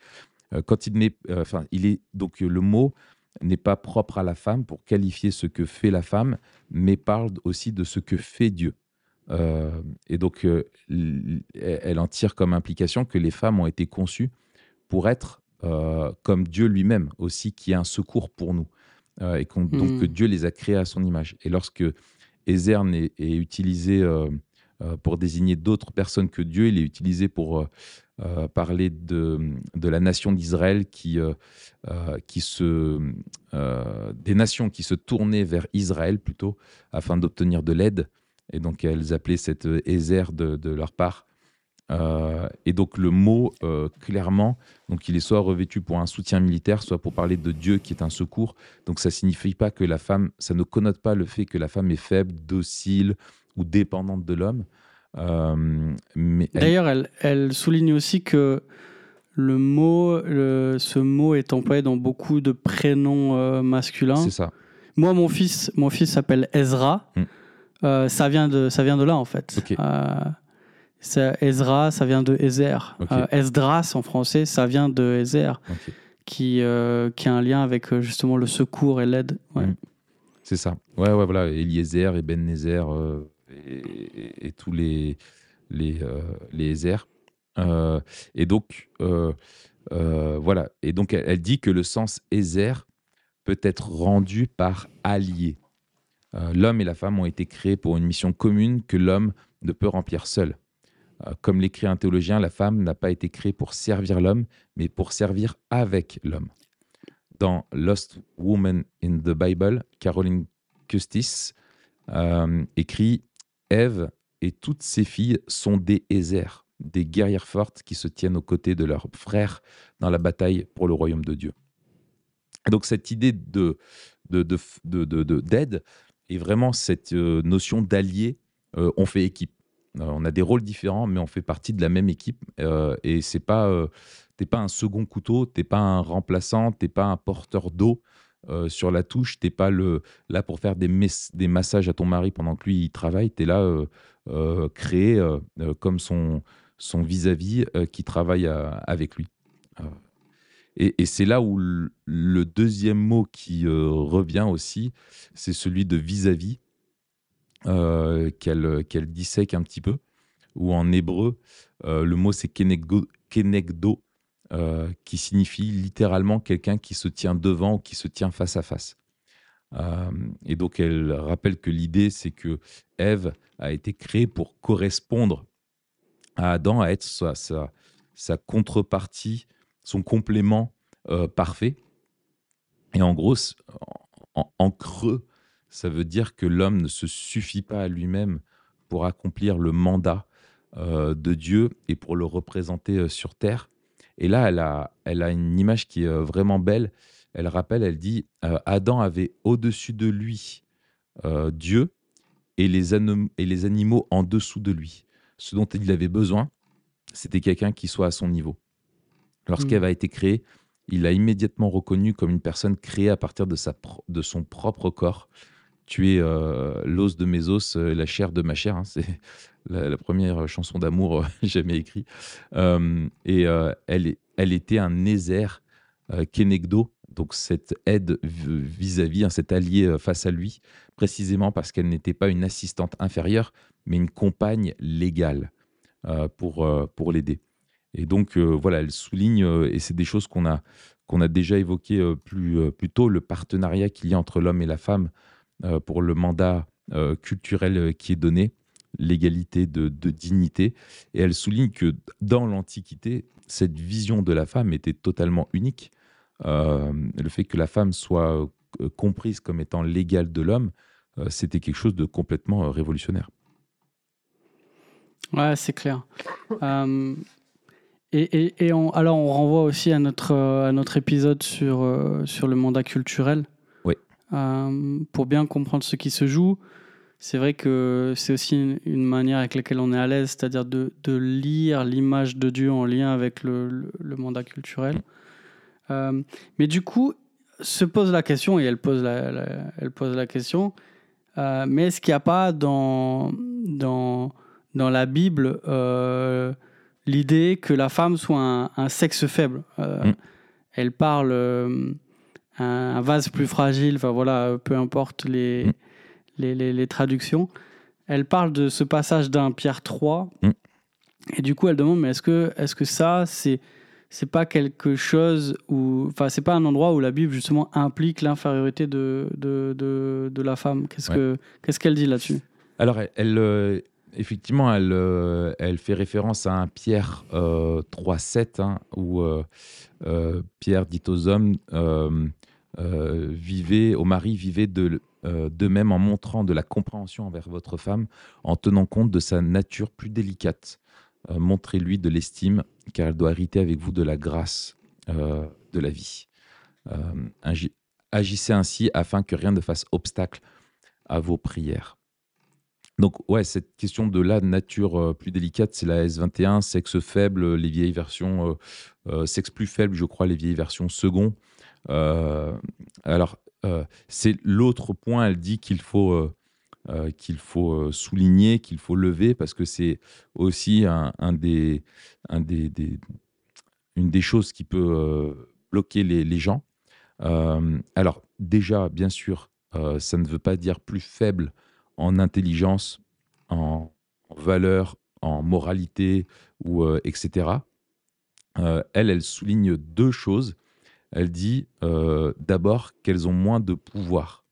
quand il n'est, enfin, il est donc le mot n'est pas propre à la femme pour qualifier ce que fait la femme, mais parle aussi de ce que fait Dieu. Euh, et donc, euh, elle en tire comme implication que les femmes ont été conçues pour être euh, comme Dieu lui-même aussi, qui est un secours pour nous. et donc que hmm. Dieu les a créées à son image. Et lorsque Ézerne est, utilisé pour désigner d'autres personnes que Dieu. Il est utilisé pour euh, euh, parler de, de, la nation d'Israël qui, qui des nations qui se tournaient vers Israël plutôt afin d'obtenir de l'aide. Et donc elles appelaient cette Ézer de, de leur part. et donc le mot, clairement, donc il est soit revêtu pour un soutien militaire, soit pour parler de Dieu qui est un secours. Donc ça signifie pas que la femme, ça ne connote pas le fait que la femme est faible, docile ou dépendante de l'homme. Euh, D'ailleurs, elle... elle, souligne aussi que le mot, ce mot est employé dans beaucoup de prénoms euh, masculins. C'est ça. Moi, mon fils, mon fils s'appelle Ezra. Hmm. Euh, ça vient de, ça vient de là en fait. Ezra, ça vient de Ezer. Esdras en français, ça vient de Ezer, qui, qui a un lien avec justement le secours et l'aide. Ouais. Hmm. C'est ça. Ouais, ouais, voilà. Eliezer et Ben Nezer et, tous les, les, euh, les airs. Euh, et donc, euh, voilà. Et donc, elle, dit que le sens ézer peut être rendu par allié. l'homme et la femme ont été créés pour une mission commune que l'homme ne peut remplir seul. comme l'écrit un théologien, la femme n'a pas été créée pour servir l'homme, mais pour servir avec l'homme. Dans Lost Woman in the Bible, Caroline Custis écrit Ève et toutes ses filles sont des Ézers, des guerrières fortes qui se tiennent aux côtés de leurs frères dans la bataille pour le royaume de Dieu. donc cette idée de, d'aide est vraiment cette euh, notion d'allié. Euh, on fait équipe. Euh, on a des rôles différents, mais on fait partie de la même équipe. et c'est pas, t'es pas un second couteau, t'es pas un remplaçant, t'es pas un porteur d'eau. Euh, sur la touche. Tu n'es pas le, là pour faire des, des massages à ton mari pendant que lui il travaille. Tu es là euh, euh, créé comme son vis-à-vis qui travaille avec lui. et, c'est là où le, deuxième mot qui revient aussi, c'est celui de vis-à-vis qu'elle qu'elle dissèque un petit peu. Ou en hébreu, le mot c'est kenegdo, kenegdo euh, qui signifie littéralement quelqu'un qui se tient devant ou qui se tient face à face. Euh, et donc elle rappelle que l'idée, c'est que Ève a été créée pour correspondre à Adam, à être sa, sa, contrepartie, son complément euh, parfait. Et en gros, en, creux, ça veut dire que l'homme ne se suffit pas à lui-même pour accomplir le mandat de Dieu et pour le représenter sur terre, et là, elle a, elle a une image qui est euh, vraiment belle. Elle rappelle, elle dit, euh, Adam avait au-dessus de lui euh, Dieu et les, et les animaux en dessous de lui. Ce dont il avait besoin, c'était quelqu'un qui soit à son niveau. Lorsqu'elle mmh. a été créée, il l'a immédiatement reconnu comme une personne créée à partir de, sa de son propre corps. Tu es l'os de mes os, la chair de ma chair. Hein. c'est la, première chanson d'amour euh, jamais écrite. Euh, et euh, elle, elle était un Nézer Kenegdo, donc cette aide vis-à-vis, hein, cet allié face à lui, précisément parce qu'elle n'était pas une assistante inférieure, mais une compagne légale pour, pour l'aider. Et donc, voilà, elle souligne, et c'est des choses qu'on a, qu'on a déjà évoquées plus, plus tôt, le partenariat qu'il y a entre l'homme et la femme pour le mandat culturel qui est donné l'égalité de, dignité. Et elle souligne que dans l'Antiquité, cette vision de la femme était totalement unique. Euh, le fait que la femme soit euh, comprise comme étant l'égale de l'homme, euh, c'était quelque chose de complètement révolutionnaire. Ouais, c'est clair. et, et, on, alors, on renvoie aussi à notre, à notre épisode sur, sur le mandat culturel. Oui. pour bien comprendre ce qui se joue, c'est vrai que c'est aussi une, manière avec laquelle on est à l'aise, c'est-à-dire de, de, lire l'image de Dieu en lien avec le, le, mandat culturel. Euh, mais du coup, se pose la question, et elle pose la, elle pose la question, euh, mais est-ce qu'il n'y a pas dans, dans, dans la Bible euh, l'idée que la femme soit un, sexe faible? Mm. Elle parle un, vase plus fragile, enfin voilà, peu importe les... Mm les, traductions, elle parle de ce passage d'un Pierre 3. Mm. Et du coup, elle demande, mais est-ce que, est que ça, c'est c'est pas quelque chose où, enfin, c'est pas un endroit où la Bible justement implique l'infériorité de, de, de, la femme? Qu'est-ce que qu'est-ce qu'elle dit là-dessus? Alors, elle, effectivement, elle, euh, elle fait référence à un Pierre 3,7 hein, où Pierre dit aux hommes vivez, au mari, vivez de, de même en montrant de la compréhension envers votre femme, en tenant compte de sa nature plus délicate. Montrez-lui de l'estime, car elle doit hériter avec vous de la grâce de la vie. agissez ainsi afin que rien ne fasse obstacle à vos prières. Donc, ouais, cette question de la nature euh, plus délicate, c'est la S21, sexe faible, les vieilles versions, euh, euh, sexe plus faible, je crois, les vieilles versions second. alors, c'est l'autre point, elle dit qu'il faut, qu'il faut souligner, qu'il faut lever, parce que c'est aussi une des choses qui peut bloquer les, gens. alors, déjà, bien sûr, ça ne veut pas dire plus faible en intelligence, en, valeur, en moralité, ou, euh, etc. Euh, elle, elle souligne deux choses. Elle dit euh, d'abord qu'elles ont moins de pouvoir.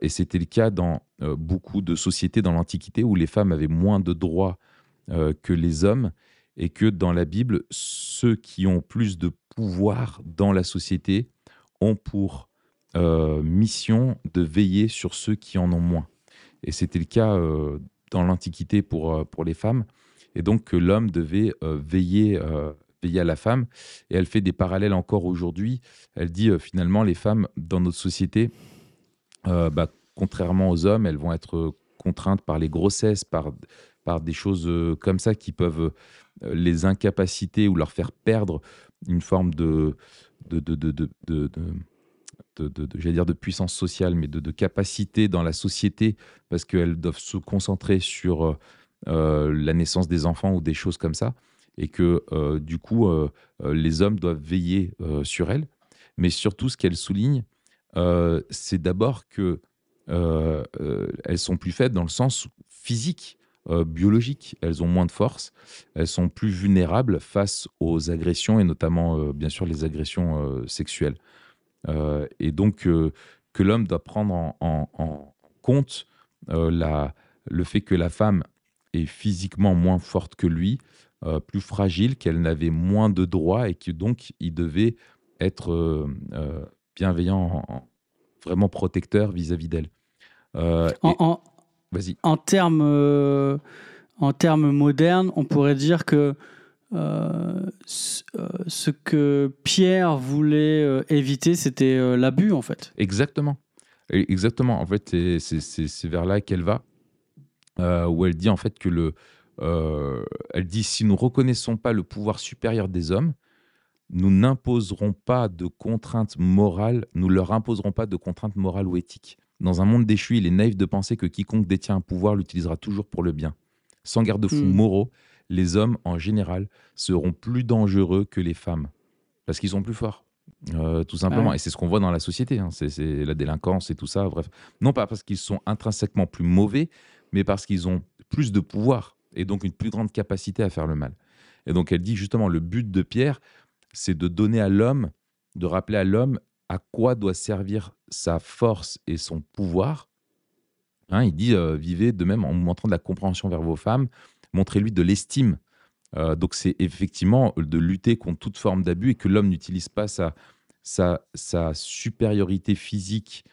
et c'était le cas dans beaucoup de sociétés dans l'Antiquité où les femmes avaient moins de droits que les hommes et que dans la Bible, ceux qui ont plus de pouvoir dans la société ont pour mission de veiller sur ceux qui en ont moins. Et c'était le cas euh, dans l'Antiquité pour, euh, pour les femmes. Et donc, l'homme devait euh, veiller, à la femme. Et elle fait des parallèles encore aujourd'hui. Elle dit finalement, les femmes dans notre société, bah, contrairement aux hommes, elles vont être contraintes par les grossesses, par, par des choses comme ça qui peuvent les incapaciter ou leur faire perdre une forme de, de, de, de, de de, dire de puissance sociale, mais de, capacité dans la société, parce qu'elles doivent se concentrer sur euh, euh, la naissance des enfants ou des choses comme ça, et que euh, du coup, les hommes doivent veiller sur elles. Mais surtout, ce qu'elle souligne, c'est d'abord que elles sont plus faibles dans le sens physique. biologique, elles ont moins de force, elles sont plus vulnérables face aux agressions et notamment bien sûr les agressions sexuelles. Euh, et donc euh, que l'homme doit prendre en, compte euh, le fait que la femme est physiquement moins forte que lui, plus fragile, qu'elle n'avait moins de droits et que donc il devait être bienveillant, vraiment protecteur vis-à-vis d'elle. en, en termes en termes modernes, on pourrait dire que euh, euh, ce que Pierre voulait euh, éviter, c'était l'abus, en fait. Exactement. Exactement. En fait, c'est vers là qu'elle va, où elle dit en fait que le, elle dit si nous reconnaissons pas le pouvoir supérieur des hommes, nous n'imposerons pas de contraintes morales, nous leur imposerons pas de contraintes morales ou éthiques. Dans un monde déchu, il est naïf de penser que quiconque détient un pouvoir l'utilisera toujours pour le bien. Sans garde-fous hmm. moraux, les hommes, en général, seront plus dangereux que les femmes. Parce qu'ils sont plus forts. Euh, tout simplement. Et c'est ce qu'on voit dans la société. Hein. C'est la délinquance et tout ça. Bref. Non pas parce qu'ils sont intrinsèquement plus mauvais, mais parce qu'ils ont plus de pouvoir et donc une plus grande capacité à faire le mal. Et donc elle dit justement, le but de Pierre, c'est de donner à l'homme, de rappeler à l'homme à quoi doit servir sa force et son pouvoir. Hein, il dit, euh, vivez de même en montrant de la compréhension vers vos femmes, montrez-lui de l'estime. Euh, donc c'est effectivement de lutter contre toute forme d'abus et que l'homme n'utilise pas sa, sa, supériorité physique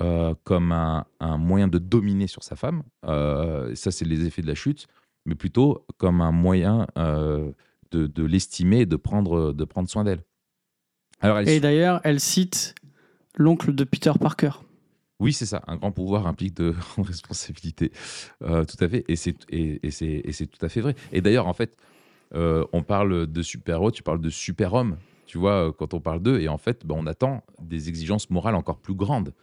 euh, comme un, moyen de dominer sur sa femme. Ça, c'est les effets de la chute, mais plutôt comme un moyen de, de l'estimer et de prendre, de prendre soin d'elle. Et d'ailleurs, elle cite l'oncle de Peter Parker. Oui, c'est ça. Un grand pouvoir implique de grandes responsabilités. Euh, tout à fait. Et c'est, et, c'est, tout à fait vrai. Et d'ailleurs, en fait, euh, on parle de super-héros, tu parles de super-homme, tu vois, euh, quand on parle d'eux. Et en fait, bah, on attend des exigences morales encore plus grandes.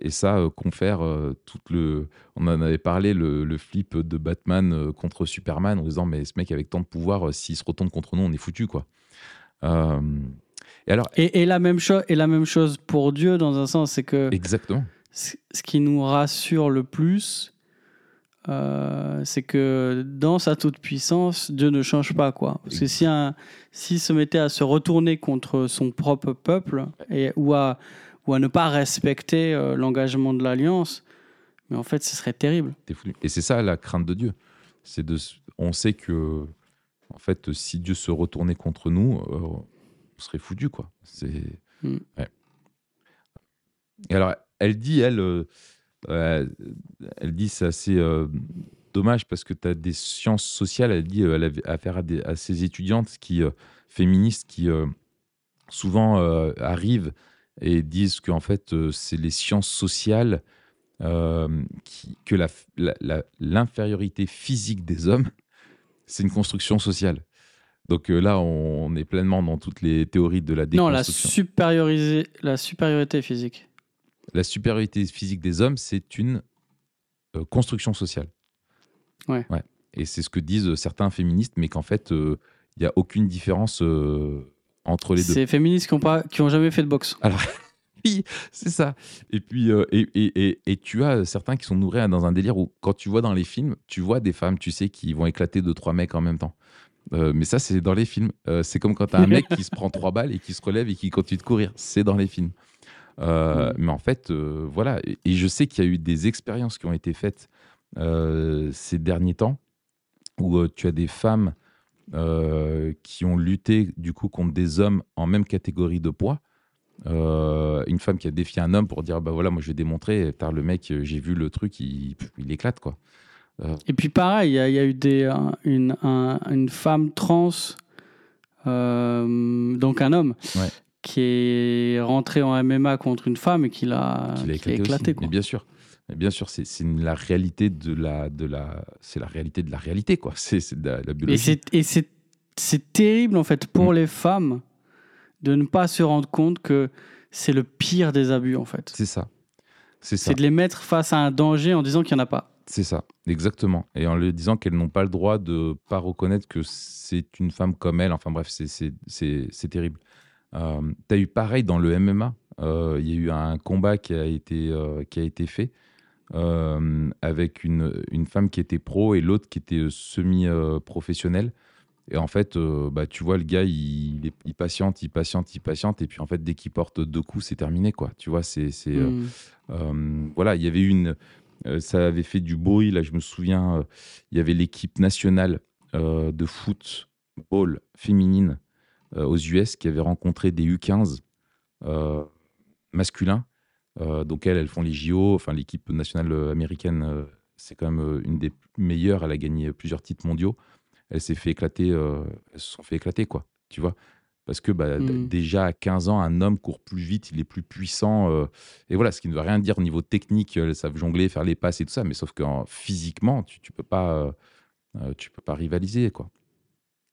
Et ça confère tout le. On en avait parlé, le, flip de Batman contre Superman, en disant Mais ce mec avec tant de pouvoir, s'il se retourne contre nous, on est foutu, quoi. Et, alors, et, la même chose, et la même chose pour Dieu, dans un sens, c'est que. Exactement. Ce qui nous rassure le plus, euh, c'est que dans sa toute-puissance, Dieu ne change pas. Quoi. Parce que si s'il se mettait à se retourner contre son propre peuple et, ou, à, ou à ne pas respecter euh, l'engagement de l'Alliance, Mais en fait, ce serait terrible. Et c'est ça la crainte de Dieu. C'est de, on sait que, en fait, si Dieu se retournait contre nous, euh, on serait foutu, quoi. C'est. Mm. Et alors, elle dit, elle, euh, elle dit, c'est assez dommage parce que tu as des sciences sociales. Elle dit, elle a affaire à, des, à ces étudiantes qui, féministes qui souvent arrivent et disent qu'en fait, c'est les sciences sociales euh, qui, que l'infériorité la, physique des hommes, c'est une construction sociale. Donc euh, là, on, est pleinement dans toutes les théories de la déconstruction. Non, la, la supériorité physique. La supériorité physique des hommes, c'est une euh, construction sociale. Ouais. ouais. Et c'est ce que disent certains féministes, mais qu'en fait, il n'y a aucune différence entre les deux. C'est féministes qui n'ont qui ont jamais fait de boxe. Alors, c'est ça. Et puis, euh, et, et, et, tu as certains qui sont nourris dans un délire où, quand tu vois dans les films, tu vois des femmes, tu sais, qui vont éclater deux, trois mecs en même temps. Euh, mais ça, c'est dans les films. Euh, c'est comme quand tu as un mec qui se prend trois balles et qui se relève et qui continue de courir. C'est dans les films. Mais en fait, voilà. Et, je sais qu'il y a eu des expériences qui ont été faites ces derniers temps où tu as des femmes qui ont lutté du coup contre des hommes en même catégorie de poids euh, une femme qui a défié un homme pour dire bah voilà moi je vais démontrer tard le mec euh, j'ai vu le truc il, il éclate quoi euh. et puis pareil il y, a eu des une, une femme trans donc un homme qui est rentré en MMA contre une femme et qui l'a éclaté, quoi. bien sûr bien sûr c'est la réalité de la de la c'est la réalité de la réalité quoi c'est de la, biologie et c'est terrible en fait pour mm. les femmes de ne pas se rendre compte que c'est le pire des abus, en fait. C'est ça. C'est de les mettre face à un danger en disant qu'il n'y en a pas. C'est ça, exactement. Et en leur disant qu'elles n'ont pas le droit de pas reconnaître que c'est une femme comme elle. Enfin bref, c'est terrible. Euh, tu as eu pareil dans le MMA. Euh, il y a eu un combat qui a été, euh, qui a été fait avec une, une, femme qui était pro et l'autre qui était semi-professionnelle. Et en fait, euh, bah, tu vois, le gars, il, il, patiente, il patiente, il patiente. Et puis, en fait, dès qu'il porte deux coups, c'est terminé, quoi. Tu vois, c'est. Euh, euh, voilà, il y avait une. ça avait fait du bruit, là, je me souviens. il y avait l'équipe nationale de football féminine aux US qui avait rencontré des U15 masculins. Donc, elles, elles font les JO. Enfin, l'équipe nationale américaine, c'est quand même une des meilleures. Elle a gagné plusieurs titres mondiaux elle s'est fait éclater, euh, elles se sont fait éclater, quoi. Tu vois Parce que bah, mmh. déjà à 15 ans, un homme court plus vite, il est plus puissant. Euh, et voilà, ce qui ne veut rien dire au niveau technique, elles savent jongler, faire les passes et tout ça, mais sauf que physiquement, tu ne peux, pas, euh, tu peux pas rivaliser, quoi.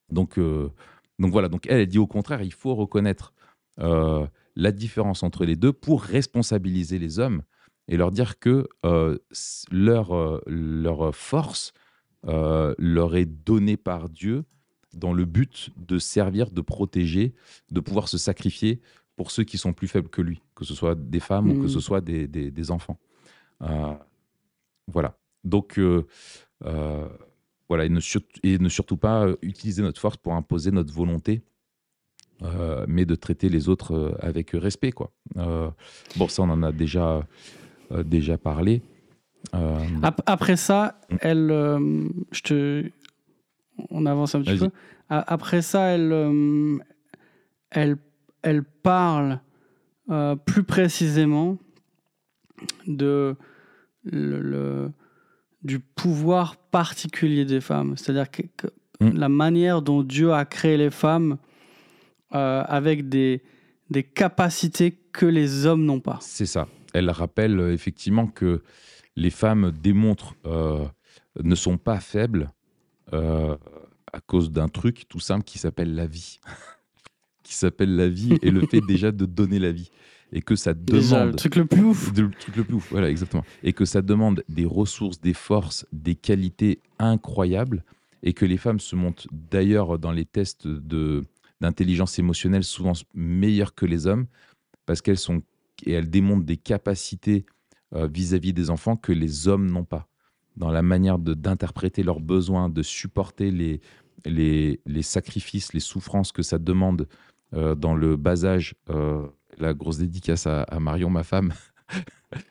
Donc, donc voilà, donc elle, elle dit au contraire, il faut reconnaître la différence entre les deux pour responsabiliser les hommes et leur dire que leur, leur force, euh, leur est donné par Dieu dans le but de servir, de protéger, de pouvoir se sacrifier pour ceux qui sont plus faibles que lui, que ce soit des femmes ou que ce mm. soit des, des, enfants. Euh, voilà. Donc, euh, voilà, et ne, et ne, surtout pas utiliser notre force pour imposer notre volonté, mais de traiter les autres avec respect. Quoi. bon, ça, on en a déjà, déjà parlé. Euh, après ça, elle, euh, je te, on avance un petit peu. Après ça, elle, euh, elle, elle parle plus précisément de le, du pouvoir particulier des femmes, c'est-à-dire que, mm. la manière dont Dieu a créé les femmes avec des, des capacités que les hommes n'ont pas. C'est ça. Elle rappelle effectivement que les femmes démontrent, euh, ne sont pas faibles euh, à cause d'un truc tout simple qui s'appelle la vie. qui s'appelle la vie et le fait déjà de donner la vie. Et que ça demande. le truc le plus ouf. le truc le plus ouf, voilà, exactement. Et que ça demande des ressources, des forces, des qualités incroyables. Et que les femmes se montrent d'ailleurs dans les tests d'intelligence émotionnelle souvent meilleures que les hommes parce qu'elles sont et elles démontrent des capacités euh, vis-à-vis des enfants que les hommes n'ont pas, dans la manière d'interpréter leurs besoins, de supporter les, sacrifices, les souffrances que ça demande euh, dans le bas âge. Euh, la grosse dédicace à, Marion, ma femme,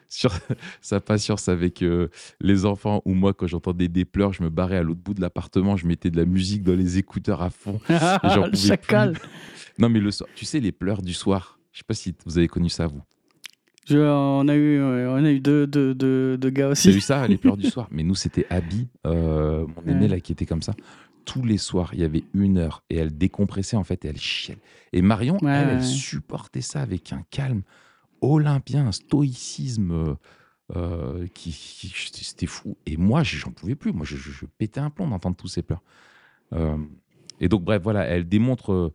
sur sa patience avec euh, les enfants ou moi quand j'entendais des pleurs je me barrais à l'autre bout de l'appartement je mettais de la musique dans les écouteurs à fond le chacal non mais le soir tu sais les pleurs du soir je sais pas si vous avez connu ça vous je, on, a eu, on a eu deux, deux, deux, deux gars aussi. J'ai eu ça, les pleurs du soir? Mais nous, c'était Abby, euh, mon aîné, là, qui était comme ça. Tous les soirs, il y avait une heure et elle décompressait, en fait, et elle chiale. Et Marion, elle, elle supportait ça avec un calme olympien, un stoïcisme euh, euh, qui, c'était fou. Et moi, j'en pouvais plus. Moi, je, pétais un plomb d'entendre tous ces pleurs. Euh, et donc, bref, voilà, elle démontre,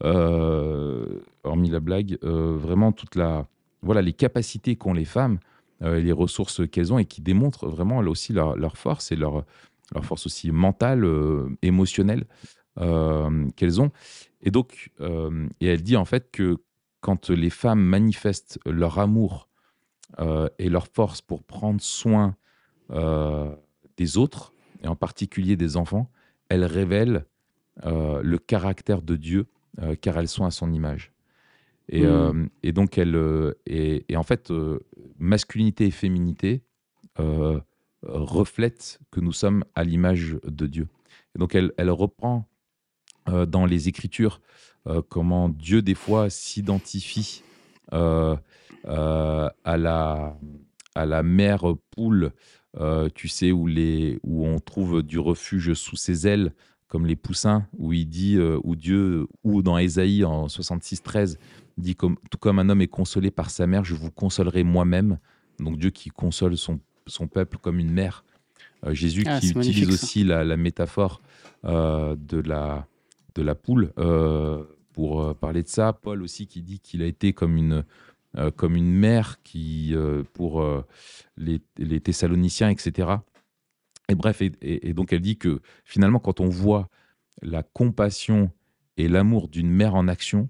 hormis la blague, vraiment toute la, voilà, les capacités qu'ont les femmes, les ressources qu'elles ont et qui démontrent vraiment aussi leur, leur force et leur, leur force aussi mentale, émotionnelle qu'elles ont. Et donc, et elle dit en fait que quand les femmes manifestent leur amour euh, et leur force pour prendre soin euh, des autres, et en particulier des enfants, elles révèlent euh, le caractère de Dieu, car elles sont à son image. Et, mmh. donc, elles, et, en fait, masculinité et féminité reflètent que nous sommes à l'image de Dieu. Et donc, elle, elle reprend dans les Écritures comment Dieu, des fois, s'identifie euh, euh, à, la, à la mère poule, tu sais, où, les, où on trouve du refuge sous ses ailes, comme les poussins, où il dit, où Dieu, ou dans Ésaïe en 66-13, dit comme, tout comme un homme est consolé par sa mère, je vous consolerai moi-même. Donc Dieu qui console son, son peuple comme une mère. Jésus ah, qui utilise aussi la, la, métaphore de, la, de la poule pour euh, parler de ça. Paul aussi qui dit qu'il a été comme une, euh, comme une mère qui, euh, pour les, les, Thessaloniciens, etc. Et bref, et, donc elle dit que finalement, quand on voit la compassion et l'amour d'une mère en action,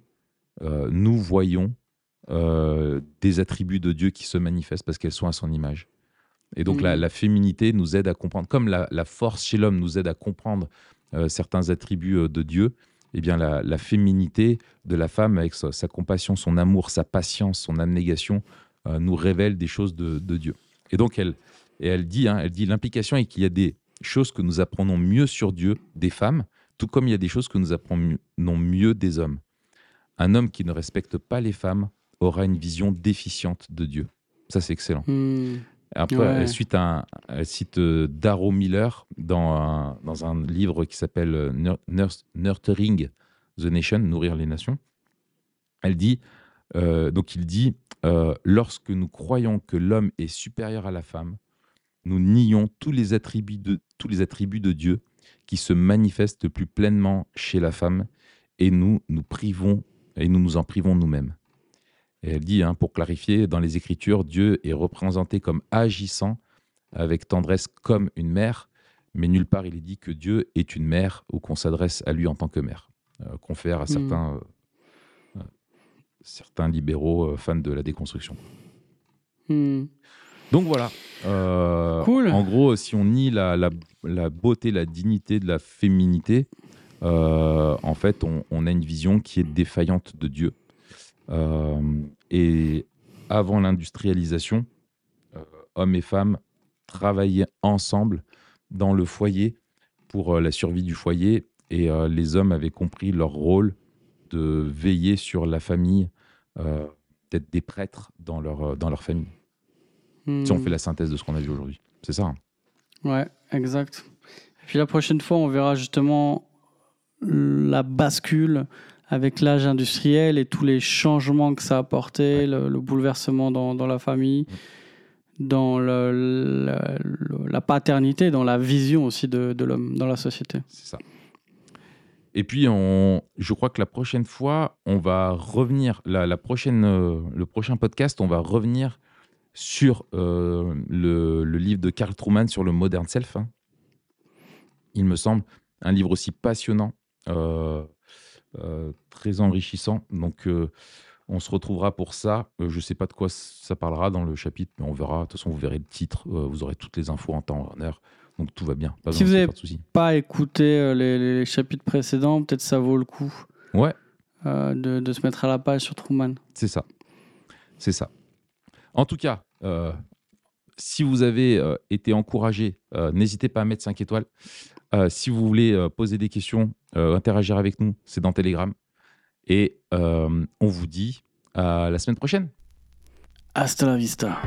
nous voyons des attributs de Dieu qui se manifestent parce qu'elles sont à son image. Et donc la, mmh. féminité nous aide à comprendre, comme la, la force chez l'homme nous aide à comprendre certains attributs de Dieu, eh bien, la, féminité de la femme, avec sa, compassion, son amour, sa patience, son abnégation, euh, nous révèle des choses de, Dieu. Et donc, elle, et elle dit, hein, elle dit l'implication est qu'il y a des choses que nous apprenons mieux sur Dieu des femmes, tout comme il y a des choses que nous apprenons mieux des hommes. Un homme qui ne respecte pas les femmes aura une vision déficiente de Dieu. Ça, c'est excellent. Hmm. Après, elle, cite, un, cite euh, Darrow Miller dans un, dans un livre qui s'appelle euh, Nurturing the Nation, Nourrir les nations. Elle dit, euh, donc il dit, lorsque nous croyons que l'homme est supérieur à la femme, nous nions tous les attributs de, tous les attributs de Dieu qui se manifestent plus pleinement chez la femme et nous nous privons et nous nous en privons nous-mêmes. Et elle dit, hein, pour clarifier, dans les Écritures, Dieu est représenté comme agissant avec tendresse comme une mère, mais nulle part il est dit que Dieu est une mère ou qu'on s'adresse à lui en tant que mère. Euh, confère à hmm. certains, euh, euh, certains libéraux fans de la déconstruction. Hmm. Donc voilà. cool. En gros, si on nie la, la, beauté, la dignité de la féminité, en fait, on, on, a une vision qui est défaillante de Dieu. Euh, et avant l'industrialisation, euh, hommes et femmes travaillaient ensemble dans le foyer pour euh, la survie du foyer et les hommes avaient compris leur rôle de veiller sur la famille, d'être des prêtres dans leur, dans leur famille. Si on hmm. fait la synthèse de ce qu'on a vu aujourd'hui. C'est ça. Hein. Ouais, exact. Puis la prochaine fois, on verra justement la bascule avec l'âge industriel et tous les changements que ça a apporté, le, bouleversement dans, dans, la famille, dans le, la paternité, dans la vision aussi de, de l'homme dans la société. C'est ça. Et puis, on, je crois que la prochaine fois, on va revenir, la, la prochaine, euh, le prochain podcast, on va revenir sur euh, le, le, livre de Carl Truman sur le modern self. Hein. Il me semble un livre aussi passionnant. Euh, très enrichissant. Donc, euh, on se retrouvera pour ça. Euh, je ne sais pas de quoi ça parlera dans le chapitre, mais on verra. De toute façon, vous verrez le titre. vous aurez toutes les infos en temps en heure. Donc, tout va bien. si vous n'avez pas écouté les, chapitres précédents, peut-être ça vaut le coup. Ouais. De, de, se mettre à la page sur Truman. C'est ça. C'est ça. En tout cas, si vous avez été encouragé, n'hésitez pas à mettre 5 étoiles. Si vous voulez poser des questions, interagir avec nous, c'est dans Telegram. Et on vous dit à la semaine prochaine. Hasta la vista.